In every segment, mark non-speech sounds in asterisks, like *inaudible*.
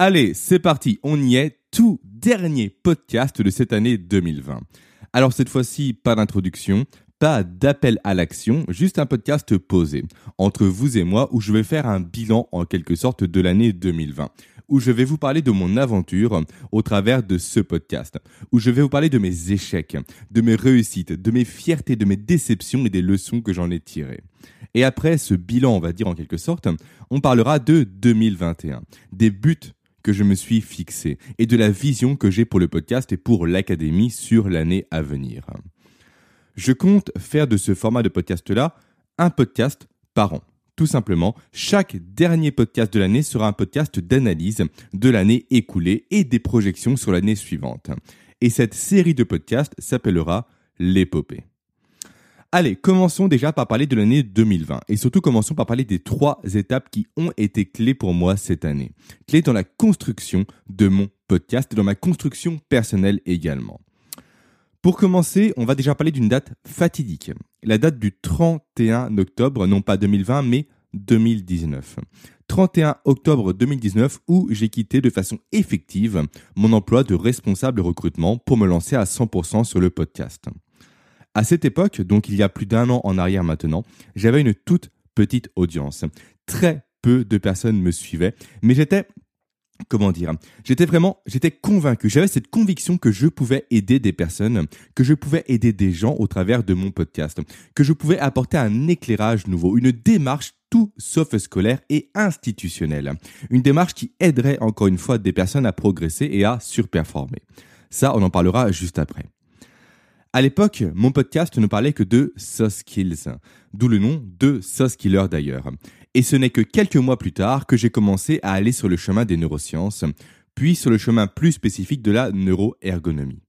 Allez, c'est parti, on y est, tout dernier podcast de cette année 2020. Alors cette fois-ci, pas d'introduction, pas d'appel à l'action, juste un podcast posé. Entre vous et moi où je vais faire un bilan en quelque sorte de l'année 2020 où je vais vous parler de mon aventure au travers de ce podcast, où je vais vous parler de mes échecs, de mes réussites, de mes fiertés, de mes déceptions et des leçons que j'en ai tirées. Et après ce bilan, on va dire en quelque sorte, on parlera de 2021, des buts que je me suis fixé et de la vision que j'ai pour le podcast et pour l'académie sur l'année à venir. Je compte faire de ce format de podcast-là un podcast par an. Tout simplement, chaque dernier podcast de l'année sera un podcast d'analyse de l'année écoulée et des projections sur l'année suivante. Et cette série de podcasts s'appellera l'épopée. Allez, commençons déjà par parler de l'année 2020 et surtout commençons par parler des trois étapes qui ont été clés pour moi cette année. Clés dans la construction de mon podcast et dans ma construction personnelle également. Pour commencer, on va déjà parler d'une date fatidique. La date du 31 octobre, non pas 2020, mais 2019. 31 octobre 2019 où j'ai quitté de façon effective mon emploi de responsable recrutement pour me lancer à 100% sur le podcast. À cette époque, donc il y a plus d'un an en arrière maintenant, j'avais une toute petite audience. Très peu de personnes me suivaient, mais j'étais comment dire, j'étais vraiment, j'étais convaincu, j'avais cette conviction que je pouvais aider des personnes, que je pouvais aider des gens au travers de mon podcast, que je pouvais apporter un éclairage nouveau, une démarche tout sauf scolaire et institutionnelle. Une démarche qui aiderait encore une fois des personnes à progresser et à surperformer. Ça, on en parlera juste après. À l'époque, mon podcast ne parlait que de soft skills, d'où le nom de soft killer d'ailleurs. Et ce n'est que quelques mois plus tard que j'ai commencé à aller sur le chemin des neurosciences, puis sur le chemin plus spécifique de la neuroergonomie.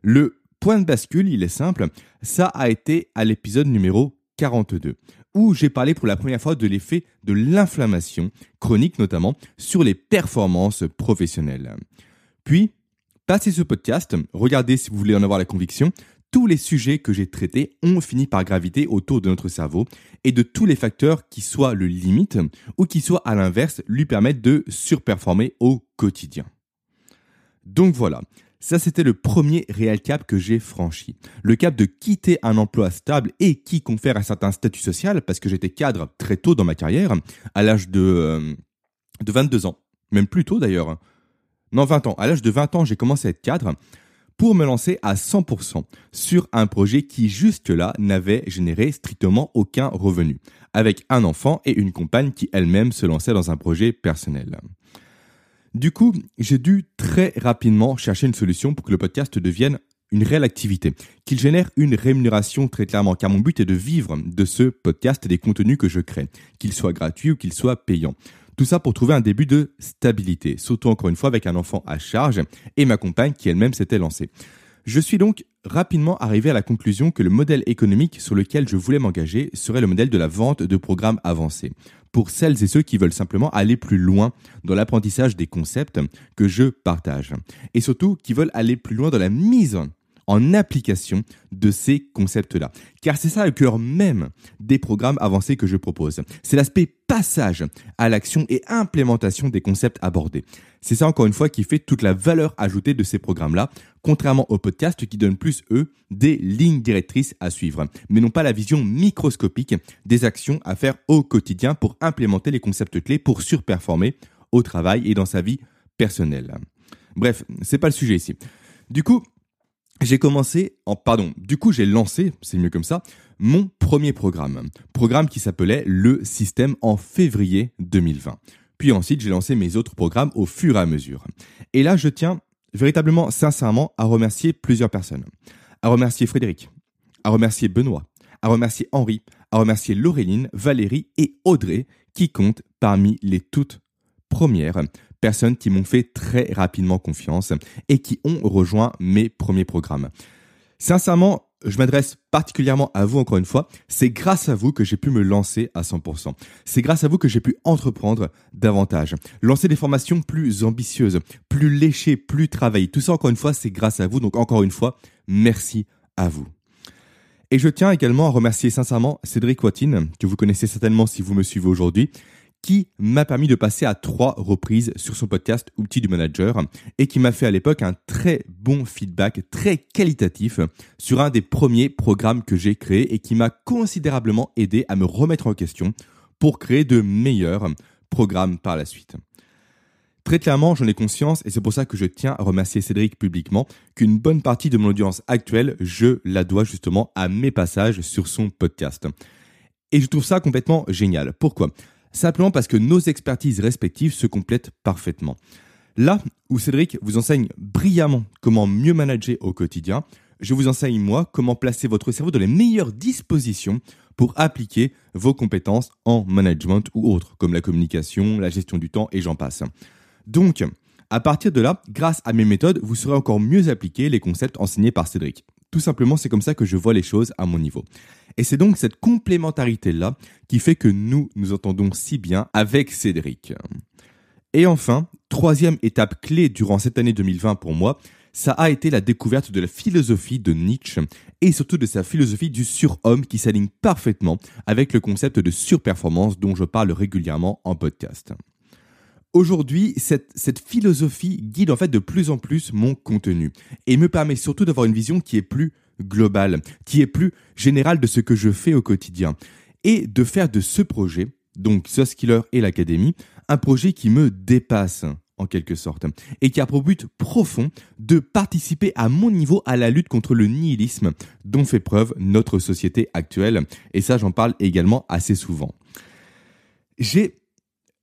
Le point de bascule, il est simple, ça a été à l'épisode numéro 42, où j'ai parlé pour la première fois de l'effet de l'inflammation, chronique notamment, sur les performances professionnelles. Puis, passez ce podcast, regardez si vous voulez en avoir la conviction, tous les sujets que j'ai traités ont fini par graviter autour de notre cerveau et de tous les facteurs qui soient le limite ou qui soient à l'inverse lui permettent de surperformer au quotidien. Donc voilà, ça c'était le premier réel cap que j'ai franchi. Le cap de quitter un emploi stable et qui confère un certain statut social parce que j'étais cadre très tôt dans ma carrière, à l'âge de, euh, de 22 ans, même plus tôt d'ailleurs. Non, 20 ans. À l'âge de 20 ans, j'ai commencé à être cadre pour me lancer à 100% sur un projet qui jusque-là n'avait généré strictement aucun revenu, avec un enfant et une compagne qui elle-même se lançait dans un projet personnel. Du coup, j'ai dû très rapidement chercher une solution pour que le podcast devienne une réelle activité, qu'il génère une rémunération très clairement, car mon but est de vivre de ce podcast et des contenus que je crée, qu'il soit gratuit ou qu'il soit payant. Tout ça pour trouver un début de stabilité, surtout encore une fois avec un enfant à charge et ma compagne qui elle-même s'était lancée. Je suis donc rapidement arrivé à la conclusion que le modèle économique sur lequel je voulais m'engager serait le modèle de la vente de programmes avancés, pour celles et ceux qui veulent simplement aller plus loin dans l'apprentissage des concepts que je partage, et surtout qui veulent aller plus loin dans la mise en application de ces concepts-là. Car c'est ça le cœur même des programmes avancés que je propose. C'est l'aspect passage à l'action et implémentation des concepts abordés. C'est ça encore une fois qui fait toute la valeur ajoutée de ces programmes-là, contrairement aux podcasts qui donnent plus, eux, des lignes directrices à suivre, mais non pas la vision microscopique des actions à faire au quotidien pour implémenter les concepts clés pour surperformer au travail et dans sa vie personnelle. Bref, c'est pas le sujet ici. Du coup, j'ai commencé, en, pardon, du coup j'ai lancé, c'est mieux comme ça, mon premier programme. Programme qui s'appelait le système en février 2020. Puis ensuite j'ai lancé mes autres programmes au fur et à mesure. Et là je tiens véritablement sincèrement à remercier plusieurs personnes. À remercier Frédéric, à remercier Benoît, à remercier Henri, à remercier Laureline, Valérie et Audrey qui comptent parmi les toutes premières personnes qui m'ont fait très rapidement confiance et qui ont rejoint mes premiers programmes. Sincèrement, je m'adresse particulièrement à vous encore une fois. C'est grâce à vous que j'ai pu me lancer à 100%. C'est grâce à vous que j'ai pu entreprendre davantage. Lancer des formations plus ambitieuses, plus léchées, plus travaillées. Tout ça encore une fois, c'est grâce à vous. Donc encore une fois, merci à vous. Et je tiens également à remercier sincèrement Cédric Watine, que vous connaissez certainement si vous me suivez aujourd'hui, qui m'a permis de passer à trois reprises sur son podcast Outils du Manager et qui m'a fait à l'époque un très bon feedback, très qualitatif sur un des premiers programmes que j'ai créé et qui m'a considérablement aidé à me remettre en question pour créer de meilleurs programmes par la suite. Très clairement, j'en ai conscience et c'est pour ça que je tiens à remercier Cédric publiquement qu'une bonne partie de mon audience actuelle, je la dois justement à mes passages sur son podcast. Et je trouve ça complètement génial. Pourquoi? Simplement parce que nos expertises respectives se complètent parfaitement. Là où Cédric vous enseigne brillamment comment mieux manager au quotidien, je vous enseigne moi comment placer votre cerveau dans les meilleures dispositions pour appliquer vos compétences en management ou autres, comme la communication, la gestion du temps et j'en passe. Donc, à partir de là, grâce à mes méthodes, vous saurez encore mieux appliquer les concepts enseignés par Cédric. Tout simplement, c'est comme ça que je vois les choses à mon niveau. Et c'est donc cette complémentarité-là qui fait que nous nous entendons si bien avec Cédric. Et enfin, troisième étape clé durant cette année 2020 pour moi, ça a été la découverte de la philosophie de Nietzsche et surtout de sa philosophie du surhomme qui s'aligne parfaitement avec le concept de surperformance dont je parle régulièrement en podcast. Aujourd'hui, cette, cette, philosophie guide en fait de plus en plus mon contenu et me permet surtout d'avoir une vision qui est plus globale, qui est plus générale de ce que je fais au quotidien et de faire de ce projet, donc Skiller et l'Académie, un projet qui me dépasse en quelque sorte et qui a pour but profond de participer à mon niveau à la lutte contre le nihilisme dont fait preuve notre société actuelle et ça j'en parle également assez souvent. J'ai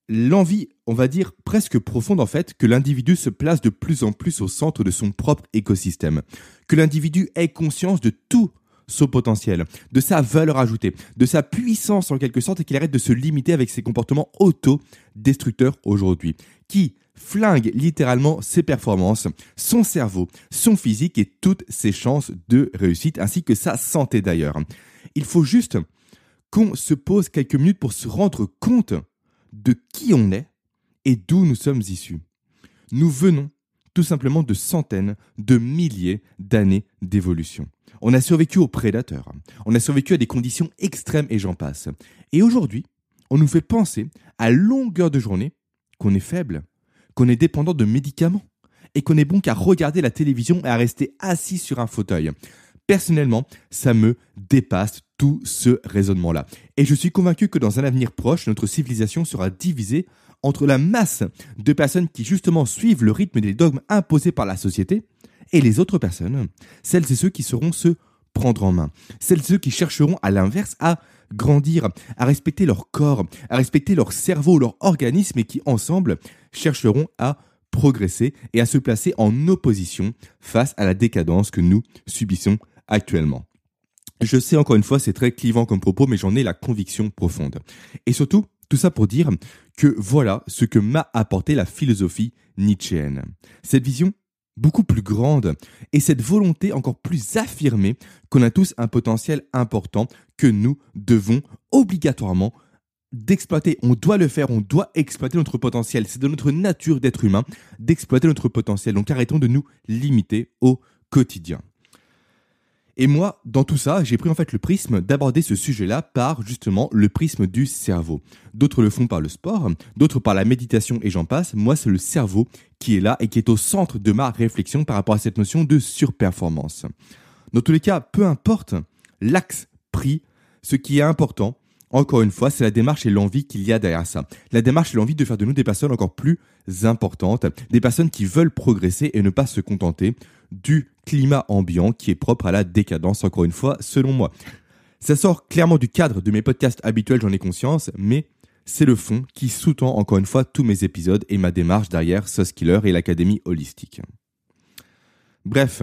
l'envie, on va dire presque profonde en fait, que l'individu se place de plus en plus au centre de son propre écosystème, que l'individu ait conscience de tout son potentiel, de sa valeur ajoutée, de sa puissance en quelque sorte et qu'il arrête de se limiter avec ses comportements auto-destructeurs aujourd'hui, qui flingue littéralement ses performances, son cerveau, son physique et toutes ses chances de réussite ainsi que sa santé d'ailleurs. Il faut juste qu'on se pose quelques minutes pour se rendre compte de qui on est et d'où nous sommes issus. Nous venons tout simplement de centaines, de milliers d'années d'évolution. On a survécu aux prédateurs, on a survécu à des conditions extrêmes et j'en passe. Et aujourd'hui, on nous fait penser à longueur de journée qu'on est faible, qu'on est dépendant de médicaments et qu'on est bon qu'à regarder la télévision et à rester assis sur un fauteuil. Personnellement, ça me dépasse tout ce raisonnement-là. Et je suis convaincu que dans un avenir proche, notre civilisation sera divisée entre la masse de personnes qui justement suivent le rythme des dogmes imposés par la société et les autres personnes, celles et ceux qui sauront se prendre en main, celles et ceux qui chercheront à l'inverse à grandir, à respecter leur corps, à respecter leur cerveau, leur organisme et qui ensemble chercheront à progresser et à se placer en opposition face à la décadence que nous subissons actuellement. Je sais encore une fois, c'est très clivant comme propos, mais j'en ai la conviction profonde. Et surtout, tout ça pour dire que voilà ce que m'a apporté la philosophie nietzschéenne. Cette vision beaucoup plus grande et cette volonté encore plus affirmée qu'on a tous un potentiel important que nous devons obligatoirement d'exploiter. On doit le faire, on doit exploiter notre potentiel. C'est de notre nature d'être humain d'exploiter notre potentiel. Donc arrêtons de nous limiter au quotidien. Et moi, dans tout ça, j'ai pris en fait le prisme d'aborder ce sujet-là par justement le prisme du cerveau. D'autres le font par le sport, d'autres par la méditation et j'en passe. Moi, c'est le cerveau qui est là et qui est au centre de ma réflexion par rapport à cette notion de surperformance. Dans tous les cas, peu importe l'axe pris, ce qui est important, encore une fois, c'est la démarche et l'envie qu'il y a derrière ça. La démarche et l'envie de faire de nous des personnes encore plus importantes, des personnes qui veulent progresser et ne pas se contenter du climat ambiant qui est propre à la décadence, encore une fois, selon moi. Ça sort clairement du cadre de mes podcasts habituels, j'en ai conscience, mais c'est le fond qui sous-tend encore une fois tous mes épisodes et ma démarche derrière Sauce Killer et l'Académie Holistique. Bref,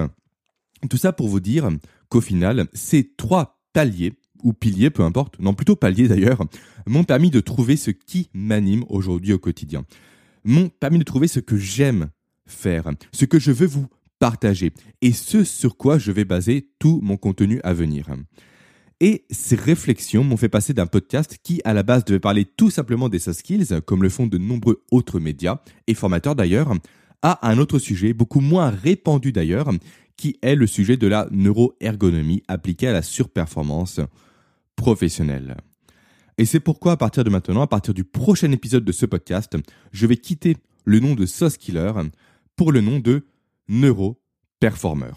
tout ça pour vous dire qu'au final, ces trois paliers, ou piliers, peu importe, non plutôt paliers d'ailleurs, m'ont permis de trouver ce qui m'anime aujourd'hui au quotidien. M'ont permis de trouver ce que j'aime faire, ce que je veux vous partager et ce sur quoi je vais baser tout mon contenu à venir. Et ces réflexions m'ont fait passer d'un podcast qui, à la base, devait parler tout simplement des soft skills, comme le font de nombreux autres médias, et formateurs d'ailleurs, à un autre sujet, beaucoup moins répandu d'ailleurs, qui est le sujet de la neuroergonomie appliquée à la surperformance professionnelle. Et c'est pourquoi à partir de maintenant, à partir du prochain épisode de ce podcast, je vais quitter le nom de Sauce Killer pour le nom de Neuro Performer.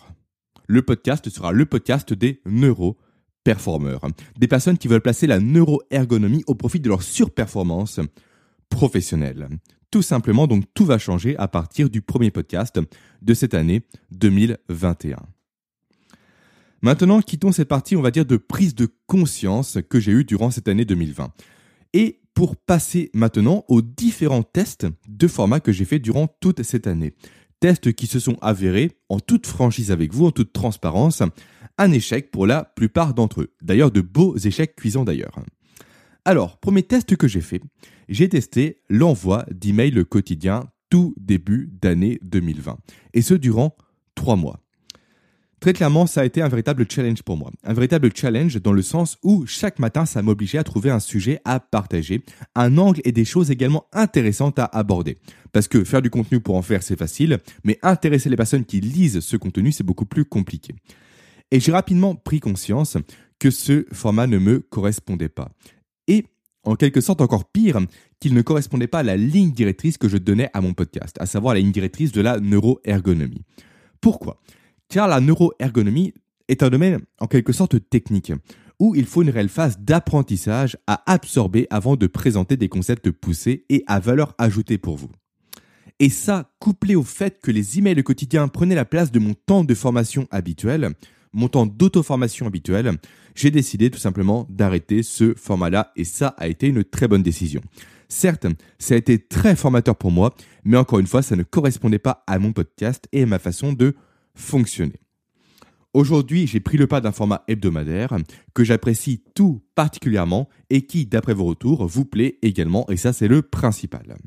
Le podcast sera le podcast des neuro performeurs, des personnes qui veulent placer la neuroergonomie au profit de leur surperformance professionnelle. Tout simplement, donc tout va changer à partir du premier podcast de cette année 2021. Maintenant, quittons cette partie, on va dire, de prise de conscience que j'ai eue durant cette année 2020. Et pour passer maintenant aux différents tests de format que j'ai fait durant toute cette année. Tests qui se sont avérés, en toute franchise avec vous, en toute transparence, un échec pour la plupart d'entre eux. D'ailleurs, de beaux échecs cuisants d'ailleurs. Alors, premier test que j'ai fait, j'ai testé l'envoi d'emails quotidiens tout début d'année 2020. Et ce durant trois mois. Très clairement, ça a été un véritable challenge pour moi. Un véritable challenge dans le sens où chaque matin, ça m'obligeait à trouver un sujet à partager, un angle et des choses également intéressantes à aborder. Parce que faire du contenu pour en faire, c'est facile, mais intéresser les personnes qui lisent ce contenu, c'est beaucoup plus compliqué. Et j'ai rapidement pris conscience que ce format ne me correspondait pas. Et en quelque sorte encore pire, qu'il ne correspondait pas à la ligne directrice que je donnais à mon podcast, à savoir la ligne directrice de la neuroergonomie. Pourquoi? Car la neuroergonomie est un domaine en quelque sorte technique, où il faut une réelle phase d'apprentissage à absorber avant de présenter des concepts poussés et à valeur ajoutée pour vous. Et ça, couplé au fait que les emails quotidiens prenaient la place de mon temps de formation habituel, mon temps d'auto-formation habituel, j'ai décidé tout simplement d'arrêter ce format-là et ça a été une très bonne décision. Certes, ça a été très formateur pour moi, mais encore une fois, ça ne correspondait pas à mon podcast et à ma façon de fonctionner. Aujourd'hui, j'ai pris le pas d'un format hebdomadaire que j'apprécie tout particulièrement et qui, d'après vos retours, vous plaît également et ça c'est le principal.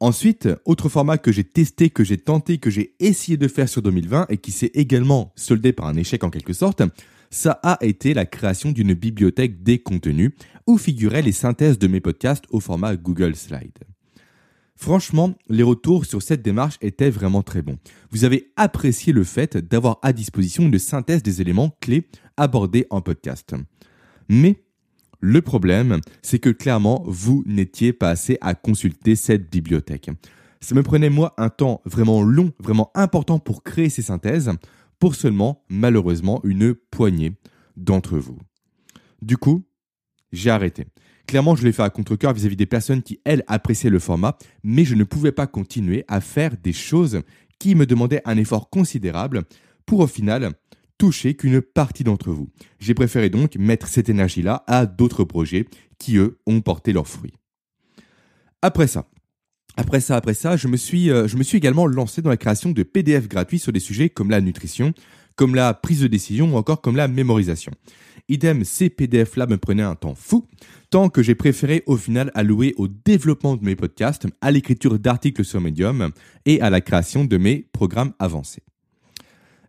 Ensuite, autre format que j'ai testé, que j'ai tenté, que j'ai essayé de faire sur 2020 et qui s'est également soldé par un échec en quelque sorte, ça a été la création d'une bibliothèque des contenus où figuraient les synthèses de mes podcasts au format Google Slide. Franchement, les retours sur cette démarche étaient vraiment très bons. Vous avez apprécié le fait d'avoir à disposition une synthèse des éléments clés abordés en podcast. Mais le problème, c'est que clairement, vous n'étiez pas assez à consulter cette bibliothèque. Ça me prenait moi un temps vraiment long, vraiment important pour créer ces synthèses, pour seulement, malheureusement, une poignée d'entre vous. Du coup, j'ai arrêté. Clairement, je l'ai fait à contre-cœur vis-à-vis des personnes qui, elles, appréciaient le format, mais je ne pouvais pas continuer à faire des choses qui me demandaient un effort considérable pour au final toucher qu'une partie d'entre vous. J'ai préféré donc mettre cette énergie-là à d'autres projets qui, eux, ont porté leurs fruits. Après ça, après ça, après ça, je me suis, euh, je me suis également lancé dans la création de PDF gratuits sur des sujets comme la nutrition, comme la prise de décision ou encore comme la mémorisation. Idem, ces PDF-là me prenaient un temps fou, tant que j'ai préféré au final allouer au développement de mes podcasts, à l'écriture d'articles sur Medium et à la création de mes programmes avancés.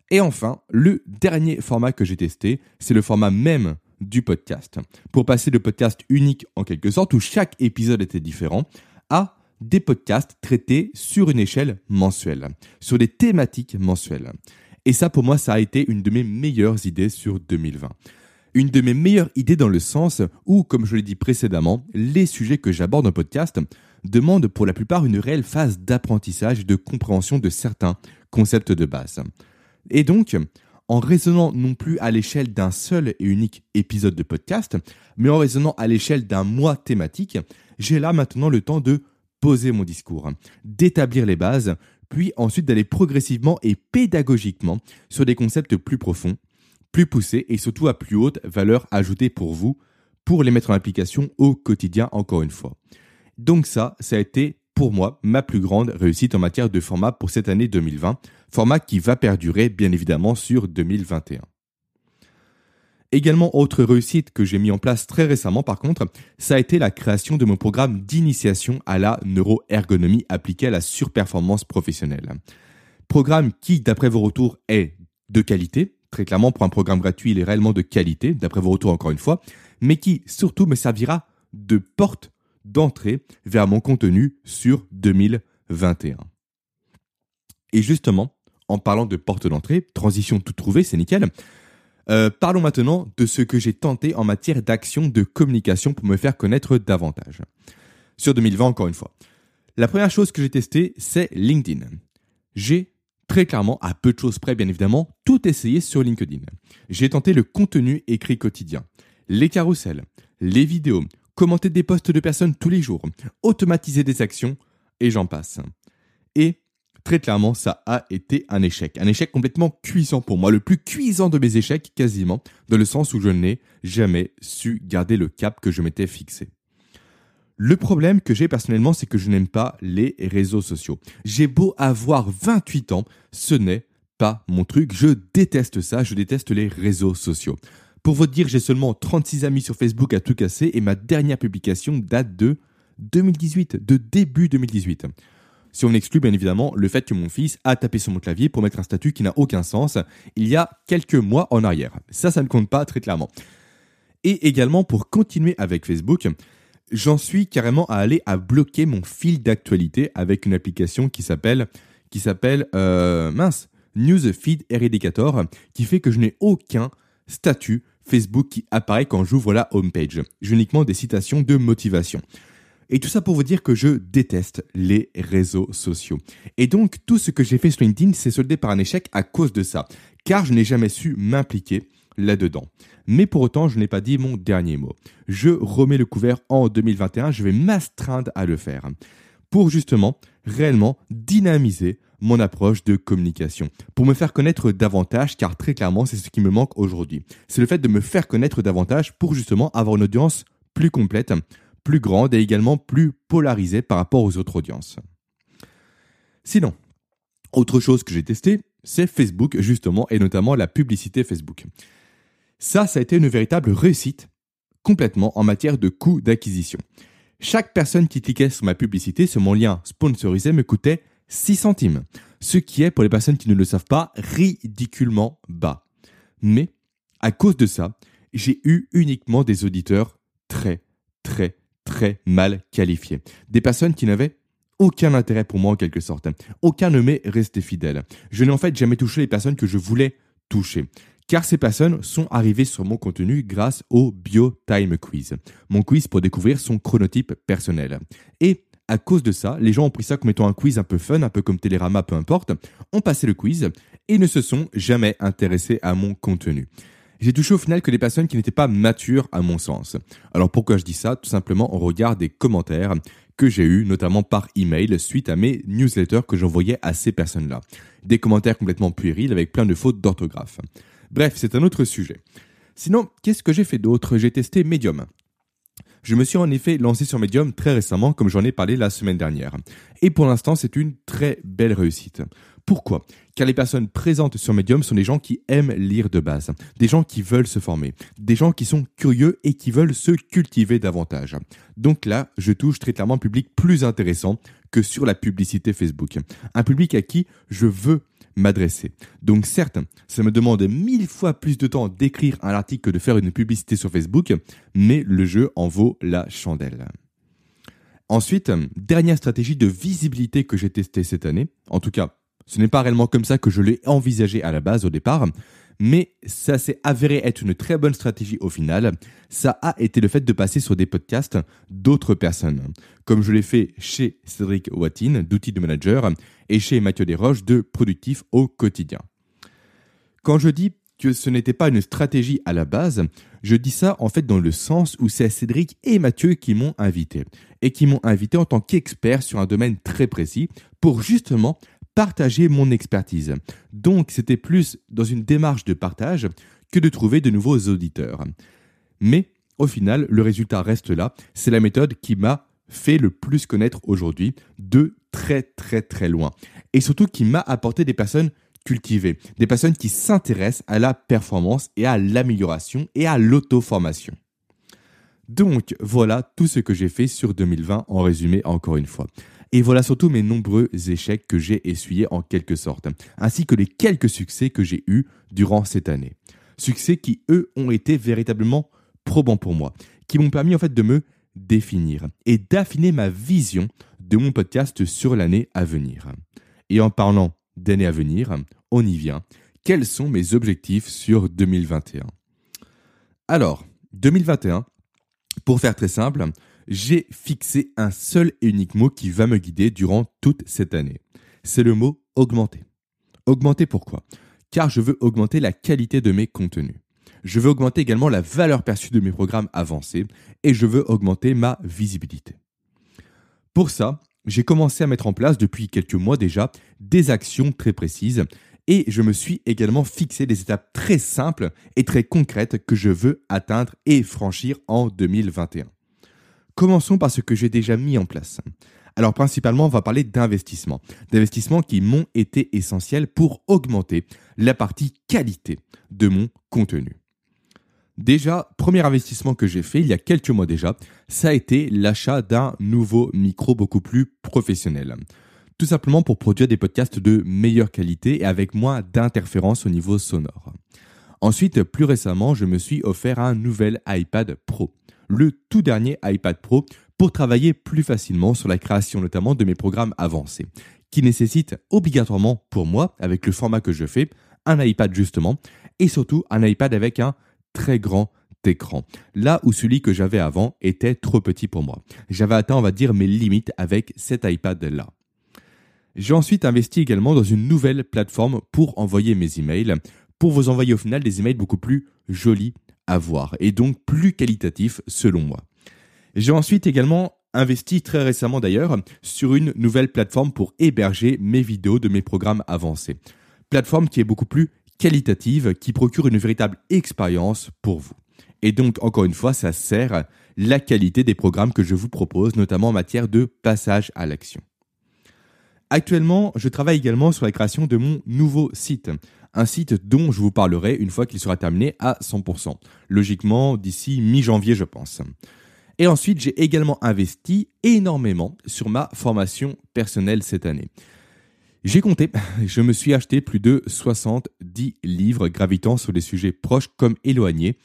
Et enfin, le dernier format que j'ai testé, c'est le format même du podcast. Pour passer de podcast unique en quelque sorte, où chaque épisode était différent, à des podcasts traités sur une échelle mensuelle, sur des thématiques mensuelles. Et ça, pour moi, ça a été une de mes meilleures idées sur 2020. Une de mes meilleures idées dans le sens où, comme je l'ai dit précédemment, les sujets que j'aborde en podcast demandent pour la plupart une réelle phase d'apprentissage et de compréhension de certains concepts de base. Et donc, en raisonnant non plus à l'échelle d'un seul et unique épisode de podcast, mais en raisonnant à l'échelle d'un mois thématique, j'ai là maintenant le temps de poser mon discours, d'établir les bases, puis ensuite d'aller progressivement et pédagogiquement sur des concepts plus profonds, plus poussés et surtout à plus haute valeur ajoutée pour vous, pour les mettre en application au quotidien encore une fois. Donc ça, ça a été pour moi ma plus grande réussite en matière de format pour cette année 2020, format qui va perdurer bien évidemment sur 2021. Également, autre réussite que j'ai mis en place très récemment par contre, ça a été la création de mon programme d'initiation à la neuroergonomie appliquée à la surperformance professionnelle. Programme qui, d'après vos retours, est de qualité. Très clairement, pour un programme gratuit, il est réellement de qualité, d'après vos retours encore une fois, mais qui surtout me servira de porte d'entrée vers mon contenu sur 2021. Et justement, en parlant de porte d'entrée, transition tout trouvée, c'est nickel. Euh, parlons maintenant de ce que j'ai tenté en matière d'action de communication pour me faire connaître davantage. Sur 2020, encore une fois. La première chose que j'ai testée, c'est LinkedIn. J'ai très clairement, à peu de choses près bien évidemment, tout essayé sur LinkedIn. J'ai tenté le contenu écrit quotidien, les carousels, les vidéos, commenter des posts de personnes tous les jours, automatiser des actions, et j'en passe. Et très clairement, ça a été un échec. Un échec complètement cuisant pour moi, le plus cuisant de mes échecs quasiment, dans le sens où je n'ai jamais su garder le cap que je m'étais fixé. Le problème que j'ai personnellement, c'est que je n'aime pas les réseaux sociaux. J'ai beau avoir 28 ans, ce n'est pas mon truc. Je déteste ça, je déteste les réseaux sociaux. Pour vous dire, j'ai seulement 36 amis sur Facebook à tout casser et ma dernière publication date de 2018, de début 2018. Si on exclut bien évidemment le fait que mon fils a tapé sur mon clavier pour mettre un statut qui n'a aucun sens il y a quelques mois en arrière. Ça, ça ne compte pas très clairement. Et également pour continuer avec Facebook, j'en suis carrément à aller à bloquer mon fil d'actualité avec une application qui s'appelle qui s'appelle euh, mince Newsfeed Eradicator qui fait que je n'ai aucun statut Facebook qui apparaît quand j'ouvre la homepage. J'ai uniquement des citations de motivation. Et tout ça pour vous dire que je déteste les réseaux sociaux. Et donc, tout ce que j'ai fait sur LinkedIn s'est soldé par un échec à cause de ça, car je n'ai jamais su m'impliquer là-dedans. Mais pour autant, je n'ai pas dit mon dernier mot. Je remets le couvert en 2021, je vais m'astreindre à le faire. Pour justement, réellement dynamiser mon approche de communication, pour me faire connaître davantage, car très clairement, c'est ce qui me manque aujourd'hui. C'est le fait de me faire connaître davantage pour justement avoir une audience plus complète, plus grande et également plus polarisée par rapport aux autres audiences. Sinon, autre chose que j'ai testé, c'est Facebook justement et notamment la publicité Facebook. Ça, ça a été une véritable réussite complètement en matière de coût d'acquisition. Chaque personne qui cliquait sur ma publicité, sur mon lien sponsorisé, me coûtait 6 centimes, ce qui est, pour les personnes qui ne le savent pas, ridiculement bas. Mais, à cause de ça, j'ai eu uniquement des auditeurs très, très, très mal qualifiés. Des personnes qui n'avaient aucun intérêt pour moi en quelque sorte. Aucun ne m'est resté fidèle. Je n'ai en fait jamais touché les personnes que je voulais toucher. Car ces personnes sont arrivées sur mon contenu grâce au Bio Time Quiz, mon quiz pour découvrir son chronotype personnel. Et à cause de ça, les gens ont pris ça comme étant un quiz un peu fun, un peu comme Télérama, peu importe, ont passé le quiz et ne se sont jamais intéressés à mon contenu j'ai touché au final que des personnes qui n'étaient pas matures à mon sens. Alors pourquoi je dis ça? Tout simplement au regard des commentaires que j'ai eus, notamment par email, suite à mes newsletters que j'envoyais à ces personnes-là. Des commentaires complètement puérils avec plein de fautes d'orthographe. Bref, c'est un autre sujet. Sinon, qu'est-ce que j'ai fait d'autre? J'ai testé Medium. Je me suis en effet lancé sur Medium très récemment, comme j'en ai parlé la semaine dernière. Et pour l'instant, c'est une très belle réussite. Pourquoi? Car les personnes présentes sur Medium sont des gens qui aiment lire de base, des gens qui veulent se former, des gens qui sont curieux et qui veulent se cultiver davantage. Donc là, je touche très clairement un public plus intéressant que sur la publicité Facebook. Un public à qui je veux m'adresser. Donc certes, ça me demande mille fois plus de temps d'écrire un article que de faire une publicité sur Facebook, mais le jeu en vaut la chandelle. Ensuite, dernière stratégie de visibilité que j'ai testée cette année, en tout cas, ce n'est pas réellement comme ça que je l'ai envisagé à la base au départ, mais ça s'est avéré être une très bonne stratégie au final. Ça a été le fait de passer sur des podcasts d'autres personnes, comme je l'ai fait chez Cédric Watine d'Outils de Manager et chez Mathieu Desroches de Productif au quotidien. Quand je dis que ce n'était pas une stratégie à la base, je dis ça en fait dans le sens où c'est Cédric et Mathieu qui m'ont invité, et qui m'ont invité en tant qu'expert sur un domaine très précis pour justement partager mon expertise. Donc c'était plus dans une démarche de partage que de trouver de nouveaux auditeurs. Mais au final, le résultat reste là. C'est la méthode qui m'a fait le plus connaître aujourd'hui de très très très loin. Et surtout qui m'a apporté des personnes cultivées, des personnes qui s'intéressent à la performance et à l'amélioration et à l'auto-formation. Donc voilà tout ce que j'ai fait sur 2020 en résumé encore une fois. Et voilà surtout mes nombreux échecs que j'ai essuyés en quelque sorte, ainsi que les quelques succès que j'ai eus durant cette année. Succès qui, eux, ont été véritablement probants pour moi, qui m'ont permis en fait de me définir et d'affiner ma vision de mon podcast sur l'année à venir. Et en parlant d'année à venir, on y vient, quels sont mes objectifs sur 2021 Alors, 2021, pour faire très simple, j'ai fixé un seul et unique mot qui va me guider durant toute cette année. C'est le mot augmenter. Augmenter pourquoi? Car je veux augmenter la qualité de mes contenus. Je veux augmenter également la valeur perçue de mes programmes avancés et je veux augmenter ma visibilité. Pour ça, j'ai commencé à mettre en place depuis quelques mois déjà des actions très précises et je me suis également fixé des étapes très simples et très concrètes que je veux atteindre et franchir en 2021. Commençons par ce que j'ai déjà mis en place. Alors principalement, on va parler d'investissements. D'investissements qui m'ont été essentiels pour augmenter la partie qualité de mon contenu. Déjà, premier investissement que j'ai fait il y a quelques mois déjà, ça a été l'achat d'un nouveau micro beaucoup plus professionnel. Tout simplement pour produire des podcasts de meilleure qualité et avec moins d'interférences au niveau sonore. Ensuite, plus récemment, je me suis offert un nouvel iPad Pro. Le tout dernier iPad Pro pour travailler plus facilement sur la création notamment de mes programmes avancés, qui nécessitent obligatoirement pour moi, avec le format que je fais, un iPad justement, et surtout un iPad avec un très grand écran. Là où celui que j'avais avant était trop petit pour moi. J'avais atteint, on va dire, mes limites avec cet iPad-là. J'ai ensuite investi également dans une nouvelle plateforme pour envoyer mes emails, pour vous envoyer au final des emails beaucoup plus jolis à voir et donc plus qualitatifs selon moi. J'ai ensuite également investi très récemment d'ailleurs sur une nouvelle plateforme pour héberger mes vidéos de mes programmes avancés. Plateforme qui est beaucoup plus qualitative, qui procure une véritable expérience pour vous. Et donc, encore une fois, ça sert la qualité des programmes que je vous propose, notamment en matière de passage à l'action. Actuellement, je travaille également sur la création de mon nouveau site. Un site dont je vous parlerai une fois qu'il sera terminé à 100%. Logiquement, d'ici mi-janvier, je pense. Et ensuite, j'ai également investi énormément sur ma formation personnelle cette année. J'ai compté, *laughs* je me suis acheté plus de 70 livres gravitant sur des sujets proches comme éloignés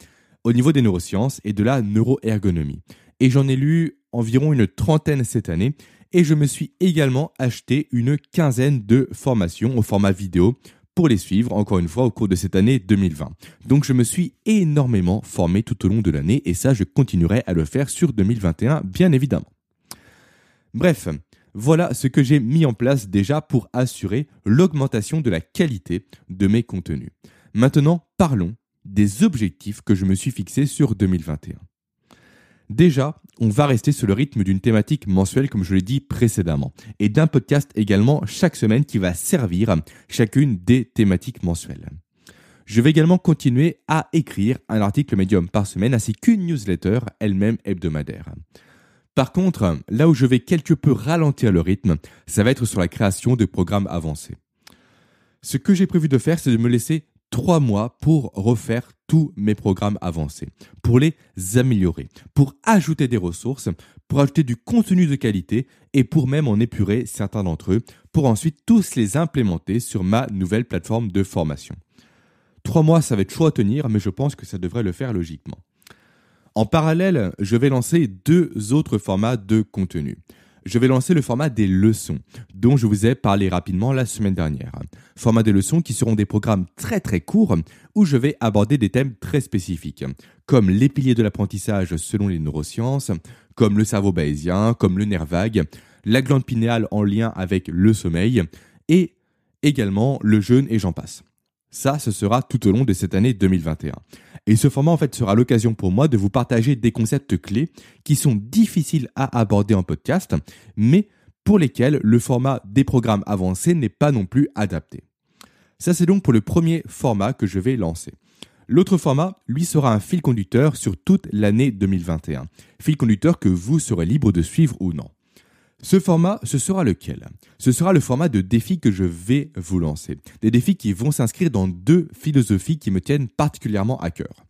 au niveau des neurosciences et de la neuroergonomie. Et j'en ai lu environ une trentaine cette année et je me suis également acheté une quinzaine de formations au format vidéo pour les suivre, encore une fois, au cours de cette année 2020. Donc je me suis énormément formé tout au long de l'année et ça, je continuerai à le faire sur 2021, bien évidemment. Bref, voilà ce que j'ai mis en place déjà pour assurer l'augmentation de la qualité de mes contenus. Maintenant, parlons des objectifs que je me suis fixés sur 2021. Déjà, on va rester sur le rythme d'une thématique mensuelle comme je l'ai dit précédemment, et d'un podcast également chaque semaine qui va servir chacune des thématiques mensuelles. Je vais également continuer à écrire un article médium par semaine ainsi qu'une newsletter elle-même hebdomadaire. Par contre, là où je vais quelque peu ralentir le rythme, ça va être sur la création de programmes avancés. Ce que j'ai prévu de faire, c'est de me laisser trois mois pour refaire tous mes programmes avancés, pour les améliorer, pour ajouter des ressources, pour ajouter du contenu de qualité et pour même en épurer certains d'entre eux, pour ensuite tous les implémenter sur ma nouvelle plateforme de formation. Trois mois, ça va être chaud à tenir, mais je pense que ça devrait le faire logiquement. En parallèle, je vais lancer deux autres formats de contenu je vais lancer le format des leçons, dont je vous ai parlé rapidement la semaine dernière. Format des leçons qui seront des programmes très très courts où je vais aborder des thèmes très spécifiques, comme les piliers de l'apprentissage selon les neurosciences, comme le cerveau bayésien, comme le nerf vague, la glande pinéale en lien avec le sommeil, et également le jeûne et j'en passe. Ça, ce sera tout au long de cette année 2021. Et ce format, en fait, sera l'occasion pour moi de vous partager des concepts clés qui sont difficiles à aborder en podcast, mais pour lesquels le format des programmes avancés n'est pas non plus adapté. Ça, c'est donc pour le premier format que je vais lancer. L'autre format, lui, sera un fil conducteur sur toute l'année 2021. Fil conducteur que vous serez libre de suivre ou non. Ce format, ce sera lequel? Ce sera le format de défis que je vais vous lancer. Des défis qui vont s'inscrire dans deux philosophies qui me tiennent particulièrement à cœur.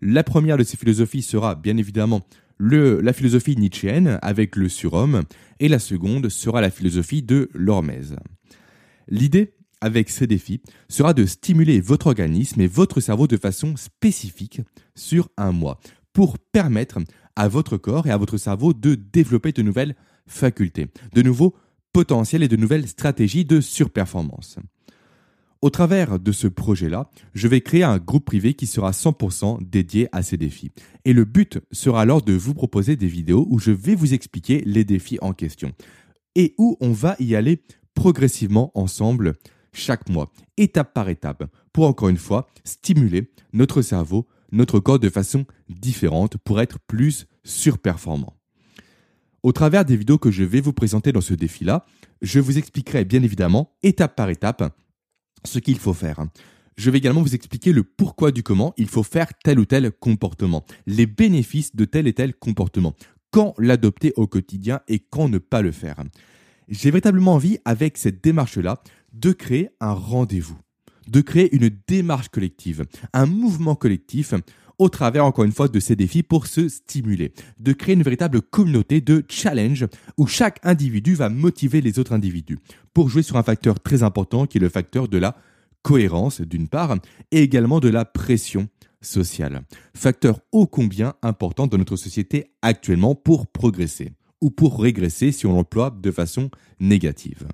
La première de ces philosophies sera bien évidemment la philosophie nietzschéenne avec le surhomme et la seconde sera la philosophie de l'hormèse. L'idée avec ces défis sera de stimuler votre organisme et votre cerveau de façon spécifique sur un mois pour permettre à votre corps et à votre cerveau de développer de nouvelles facultés, de nouveaux potentiels et de nouvelles stratégies de surperformance. Au travers de ce projet-là, je vais créer un groupe privé qui sera 100% dédié à ces défis. Et le but sera alors de vous proposer des vidéos où je vais vous expliquer les défis en question et où on va y aller progressivement ensemble chaque mois, étape par étape, pour encore une fois stimuler notre cerveau, notre corps de façon différente pour être plus surperformant. Au travers des vidéos que je vais vous présenter dans ce défi-là, je vous expliquerai bien évidemment, étape par étape, ce qu'il faut faire. Je vais également vous expliquer le pourquoi du comment il faut faire tel ou tel comportement, les bénéfices de tel et tel comportement, quand l'adopter au quotidien et quand ne pas le faire. J'ai véritablement envie, avec cette démarche-là, de créer un rendez-vous, de créer une démarche collective, un mouvement collectif au travers, encore une fois, de ces défis pour se stimuler, de créer une véritable communauté de challenge où chaque individu va motiver les autres individus pour jouer sur un facteur très important qui est le facteur de la cohérence d'une part et également de la pression sociale. Facteur ô combien important dans notre société actuellement pour progresser ou pour régresser si on l'emploie de façon négative.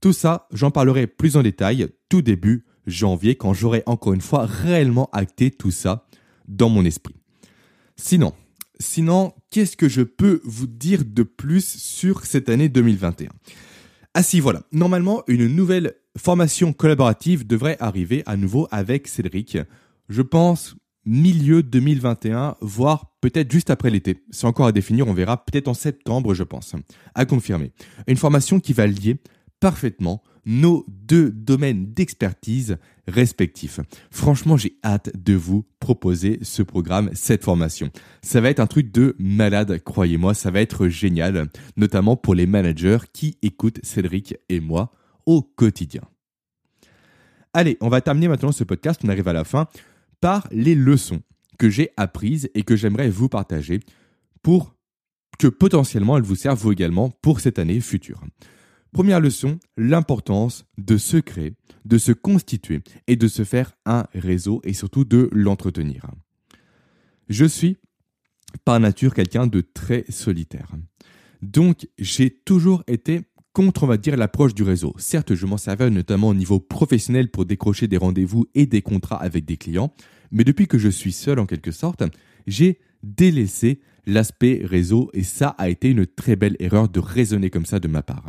Tout ça, j'en parlerai plus en détail tout début janvier quand j'aurai encore une fois réellement acté tout ça dans mon esprit. Sinon, sinon, qu'est-ce que je peux vous dire de plus sur cette année 2021 Ah si, voilà. Normalement, une nouvelle formation collaborative devrait arriver à nouveau avec Cédric. Je pense milieu 2021, voire peut-être juste après l'été. C'est encore à définir, on verra peut-être en septembre, je pense. À confirmer. Une formation qui va lier parfaitement nos deux domaines d'expertise respectifs. Franchement, j'ai hâte de vous proposer ce programme, cette formation. Ça va être un truc de malade, croyez-moi, ça va être génial, notamment pour les managers qui écoutent Cédric et moi au quotidien. Allez, on va terminer maintenant ce podcast, on arrive à la fin, par les leçons que j'ai apprises et que j'aimerais vous partager pour que potentiellement elles vous servent vous également pour cette année future. Première leçon, l'importance de se créer, de se constituer et de se faire un réseau et surtout de l'entretenir. Je suis par nature quelqu'un de très solitaire. Donc j'ai toujours été contre, on va dire, l'approche du réseau. Certes, je m'en servais notamment au niveau professionnel pour décrocher des rendez-vous et des contrats avec des clients, mais depuis que je suis seul en quelque sorte, j'ai délaissé l'aspect réseau et ça a été une très belle erreur de raisonner comme ça de ma part.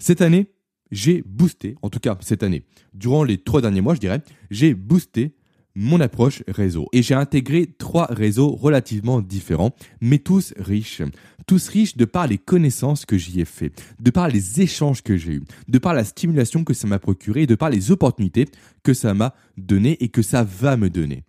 Cette année, j'ai boosté, en tout cas cette année, durant les trois derniers mois, je dirais, j'ai boosté mon approche réseau. Et j'ai intégré trois réseaux relativement différents, mais tous riches. Tous riches de par les connaissances que j'y ai fait, de par les échanges que j'ai eus, de par la stimulation que ça m'a procuré, de par les opportunités que ça m'a donné et que ça va me donner.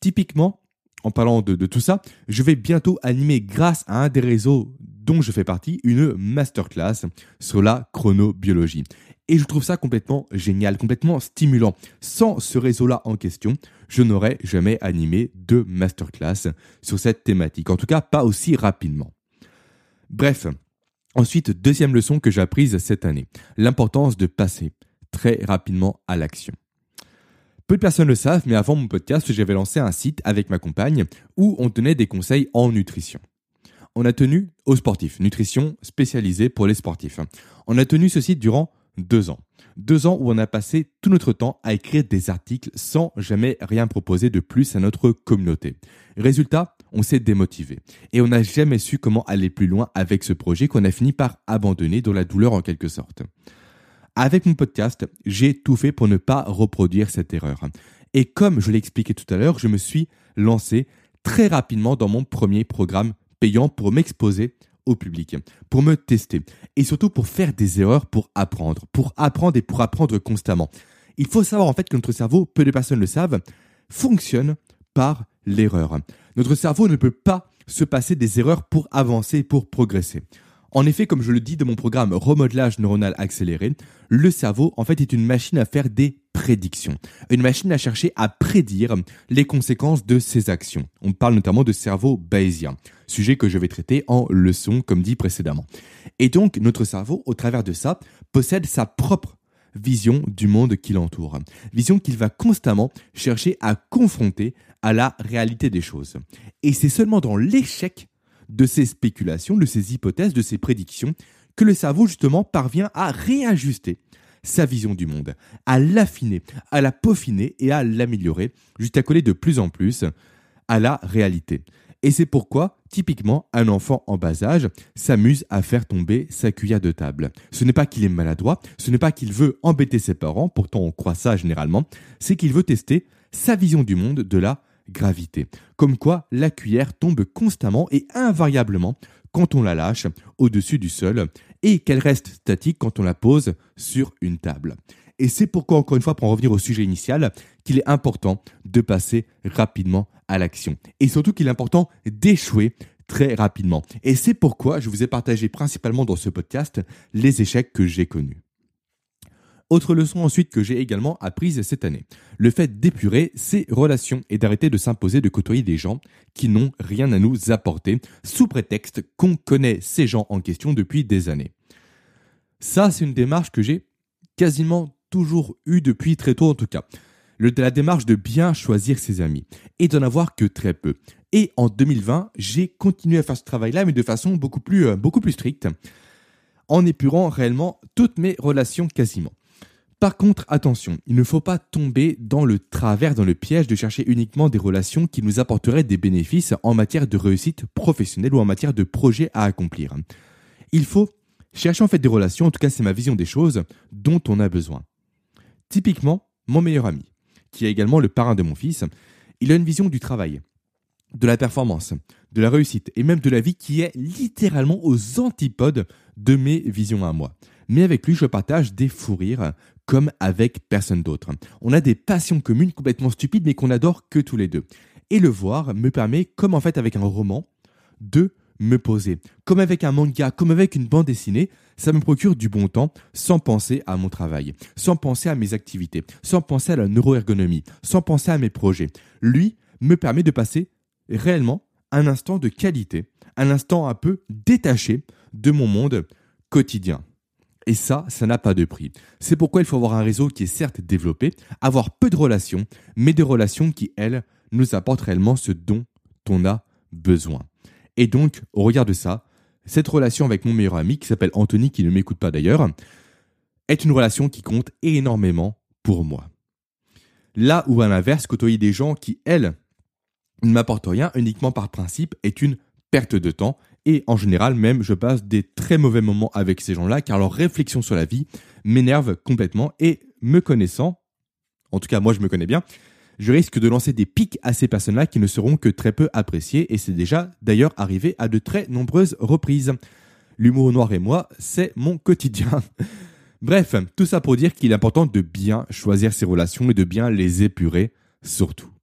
Typiquement, en parlant de, de tout ça, je vais bientôt animer grâce à un des réseaux dont je fais partie, une masterclass sur la chronobiologie. Et je trouve ça complètement génial, complètement stimulant. Sans ce réseau-là en question, je n'aurais jamais animé de masterclass sur cette thématique. En tout cas, pas aussi rapidement. Bref. Ensuite, deuxième leçon que j'ai apprise cette année. L'importance de passer très rapidement à l'action. Peu de personnes le savent, mais avant mon podcast, j'avais lancé un site avec ma compagne où on tenait des conseils en nutrition on a tenu aux sportifs, nutrition spécialisée pour les sportifs. On a tenu ce site durant deux ans. Deux ans où on a passé tout notre temps à écrire des articles sans jamais rien proposer de plus à notre communauté. Résultat, on s'est démotivé et on n'a jamais su comment aller plus loin avec ce projet qu'on a fini par abandonner dans la douleur en quelque sorte. Avec mon podcast, j'ai tout fait pour ne pas reproduire cette erreur. Et comme je l'ai expliqué tout à l'heure, je me suis lancé très rapidement dans mon premier programme payant pour m'exposer au public, pour me tester et surtout pour faire des erreurs pour apprendre, pour apprendre et pour apprendre constamment. Il faut savoir en fait que notre cerveau, peu de personnes le savent, fonctionne par l'erreur. Notre cerveau ne peut pas se passer des erreurs pour avancer, pour progresser. En effet, comme je le dis de mon programme Remodelage neuronal accéléré, le cerveau en fait est une machine à faire des prédictions, une machine à chercher à prédire les conséquences de ses actions. On parle notamment de cerveau bayésien, sujet que je vais traiter en leçon comme dit précédemment. Et donc notre cerveau, au travers de ça, possède sa propre vision du monde qui l'entoure, vision qu'il va constamment chercher à confronter à la réalité des choses. Et c'est seulement dans l'échec de ces spéculations, de ces hypothèses, de ces prédictions, que le cerveau justement parvient à réajuster sa vision du monde, à l'affiner, à la peaufiner et à l'améliorer, jusqu'à coller de plus en plus à la réalité. Et c'est pourquoi, typiquement, un enfant en bas âge s'amuse à faire tomber sa cuillère de table. Ce n'est pas qu'il est maladroit, ce n'est pas qu'il veut embêter ses parents, pourtant on croit ça généralement, c'est qu'il veut tester sa vision du monde de la gravité. Comme quoi, la cuillère tombe constamment et invariablement quand on la lâche au-dessus du sol et qu'elle reste statique quand on la pose sur une table. Et c'est pourquoi, encore une fois, pour en revenir au sujet initial, qu'il est important de passer rapidement à l'action. Et surtout qu'il est important d'échouer très rapidement. Et c'est pourquoi je vous ai partagé principalement dans ce podcast les échecs que j'ai connus. Autre leçon ensuite que j'ai également apprise cette année. Le fait d'épurer ses relations et d'arrêter de s'imposer de côtoyer des gens qui n'ont rien à nous apporter sous prétexte qu'on connaît ces gens en question depuis des années. Ça, c'est une démarche que j'ai quasiment toujours eue depuis très tôt en tout cas. La démarche de bien choisir ses amis et d'en avoir que très peu. Et en 2020, j'ai continué à faire ce travail-là, mais de façon beaucoup plus, euh, beaucoup plus stricte, en épurant réellement toutes mes relations quasiment. Par contre, attention, il ne faut pas tomber dans le travers, dans le piège de chercher uniquement des relations qui nous apporteraient des bénéfices en matière de réussite professionnelle ou en matière de projet à accomplir. Il faut chercher en fait des relations, en tout cas c'est ma vision des choses, dont on a besoin. Typiquement, mon meilleur ami, qui est également le parrain de mon fils, il a une vision du travail, de la performance, de la réussite et même de la vie qui est littéralement aux antipodes de mes visions à moi. Mais avec lui, je partage des fous rires comme avec personne d'autre. On a des passions communes complètement stupides mais qu'on adore que tous les deux. Et le voir me permet, comme en fait avec un roman, de me poser. Comme avec un manga, comme avec une bande dessinée, ça me procure du bon temps sans penser à mon travail, sans penser à mes activités, sans penser à la neuroergonomie, sans penser à mes projets. Lui me permet de passer réellement un instant de qualité, un instant un peu détaché de mon monde quotidien. Et ça, ça n'a pas de prix. C'est pourquoi il faut avoir un réseau qui est certes développé, avoir peu de relations, mais des relations qui, elles, nous apportent réellement ce dont on a besoin. Et donc, au regard de ça, cette relation avec mon meilleur ami, qui s'appelle Anthony, qui ne m'écoute pas d'ailleurs, est une relation qui compte énormément pour moi. Là où à l'inverse, côtoyer des gens qui, elles, ne m'apportent rien uniquement par principe est une perte de temps et en général, même, je passe des très mauvais moments avec ces gens-là, car leur réflexion sur la vie m'énerve complètement. Et me connaissant, en tout cas moi je me connais bien, je risque de lancer des pics à ces personnes-là qui ne seront que très peu appréciées. Et c'est déjà d'ailleurs arrivé à de très nombreuses reprises. L'humour noir et moi, c'est mon quotidien. *laughs* Bref, tout ça pour dire qu'il est important de bien choisir ses relations et de bien les épurer, surtout.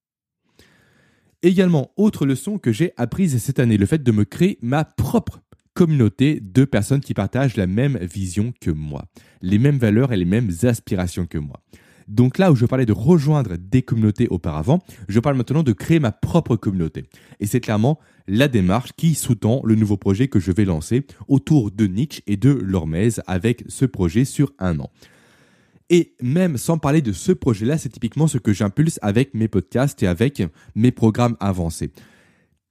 Également, autre leçon que j'ai apprise cette année, le fait de me créer ma propre communauté de personnes qui partagent la même vision que moi, les mêmes valeurs et les mêmes aspirations que moi. Donc là où je parlais de rejoindre des communautés auparavant, je parle maintenant de créer ma propre communauté. Et c'est clairement la démarche qui sous-tend le nouveau projet que je vais lancer autour de Nietzsche et de Lormez avec ce projet sur un an. Et même sans parler de ce projet-là, c'est typiquement ce que j'impulse avec mes podcasts et avec mes programmes avancés.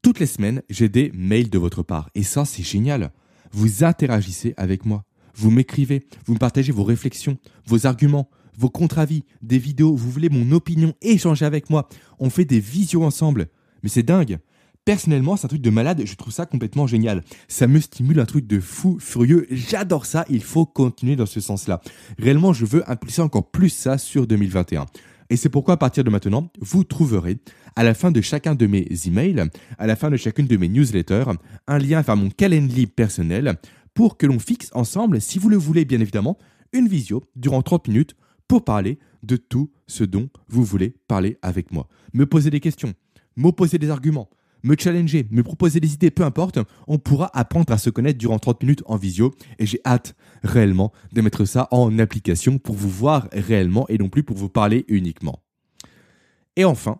Toutes les semaines, j'ai des mails de votre part. Et ça, c'est génial. Vous interagissez avec moi. Vous m'écrivez, vous me partagez vos réflexions, vos arguments, vos contre-avis, des vidéos, vous voulez mon opinion, échanger avec moi. On fait des visios ensemble. Mais c'est dingue. Personnellement, c'est un truc de malade, je trouve ça complètement génial. Ça me stimule un truc de fou, furieux, j'adore ça, il faut continuer dans ce sens-là. Réellement, je veux impulser encore plus ça sur 2021. Et c'est pourquoi à partir de maintenant, vous trouverez à la fin de chacun de mes emails, à la fin de chacune de mes newsletters, un lien vers mon calendrier personnel pour que l'on fixe ensemble, si vous le voulez bien évidemment, une visio durant 30 minutes pour parler de tout ce dont vous voulez parler avec moi. Me poser des questions, m'opposer des arguments, me challenger, me proposer des idées, peu importe, on pourra apprendre à se connaître durant 30 minutes en visio et j'ai hâte réellement de mettre ça en application pour vous voir réellement et non plus pour vous parler uniquement. Et enfin,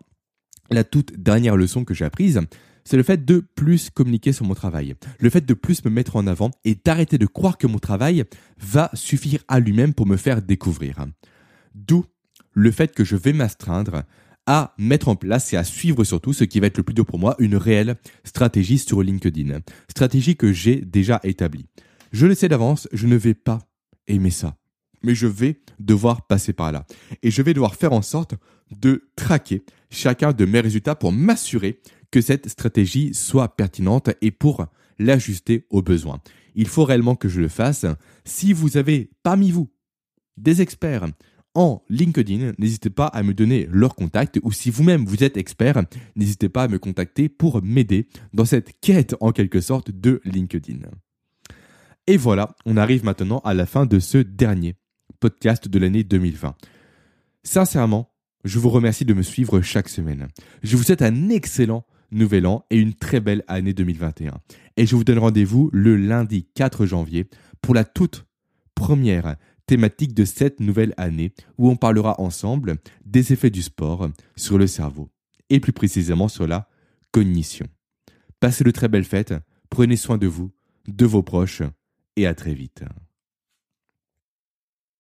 la toute dernière leçon que j'ai apprise, c'est le fait de plus communiquer sur mon travail, le fait de plus me mettre en avant et d'arrêter de croire que mon travail va suffire à lui-même pour me faire découvrir. D'où le fait que je vais m'astreindre à mettre en place et à suivre surtout ce qui va être le plus dur pour moi, une réelle stratégie sur LinkedIn. Stratégie que j'ai déjà établie. Je le sais d'avance, je ne vais pas aimer ça. mais je vais devoir passer par là. Et je vais devoir faire en sorte de traquer chacun de mes résultats pour m'assurer que cette stratégie soit pertinente et pour l'ajuster aux besoins. Il faut réellement que je le fasse. Si vous avez parmi vous des experts en LinkedIn, n'hésitez pas à me donner leur contact ou si vous-même vous êtes expert, n'hésitez pas à me contacter pour m'aider dans cette quête en quelque sorte de LinkedIn. Et voilà, on arrive maintenant à la fin de ce dernier podcast de l'année 2020. Sincèrement, je vous remercie de me suivre chaque semaine. Je vous souhaite un excellent nouvel an et une très belle année 2021. Et je vous donne rendez-vous le lundi 4 janvier pour la toute première thématique de cette nouvelle année où on parlera ensemble des effets du sport sur le cerveau et plus précisément sur la cognition. Passez de très belles fêtes, prenez soin de vous, de vos proches et à très vite.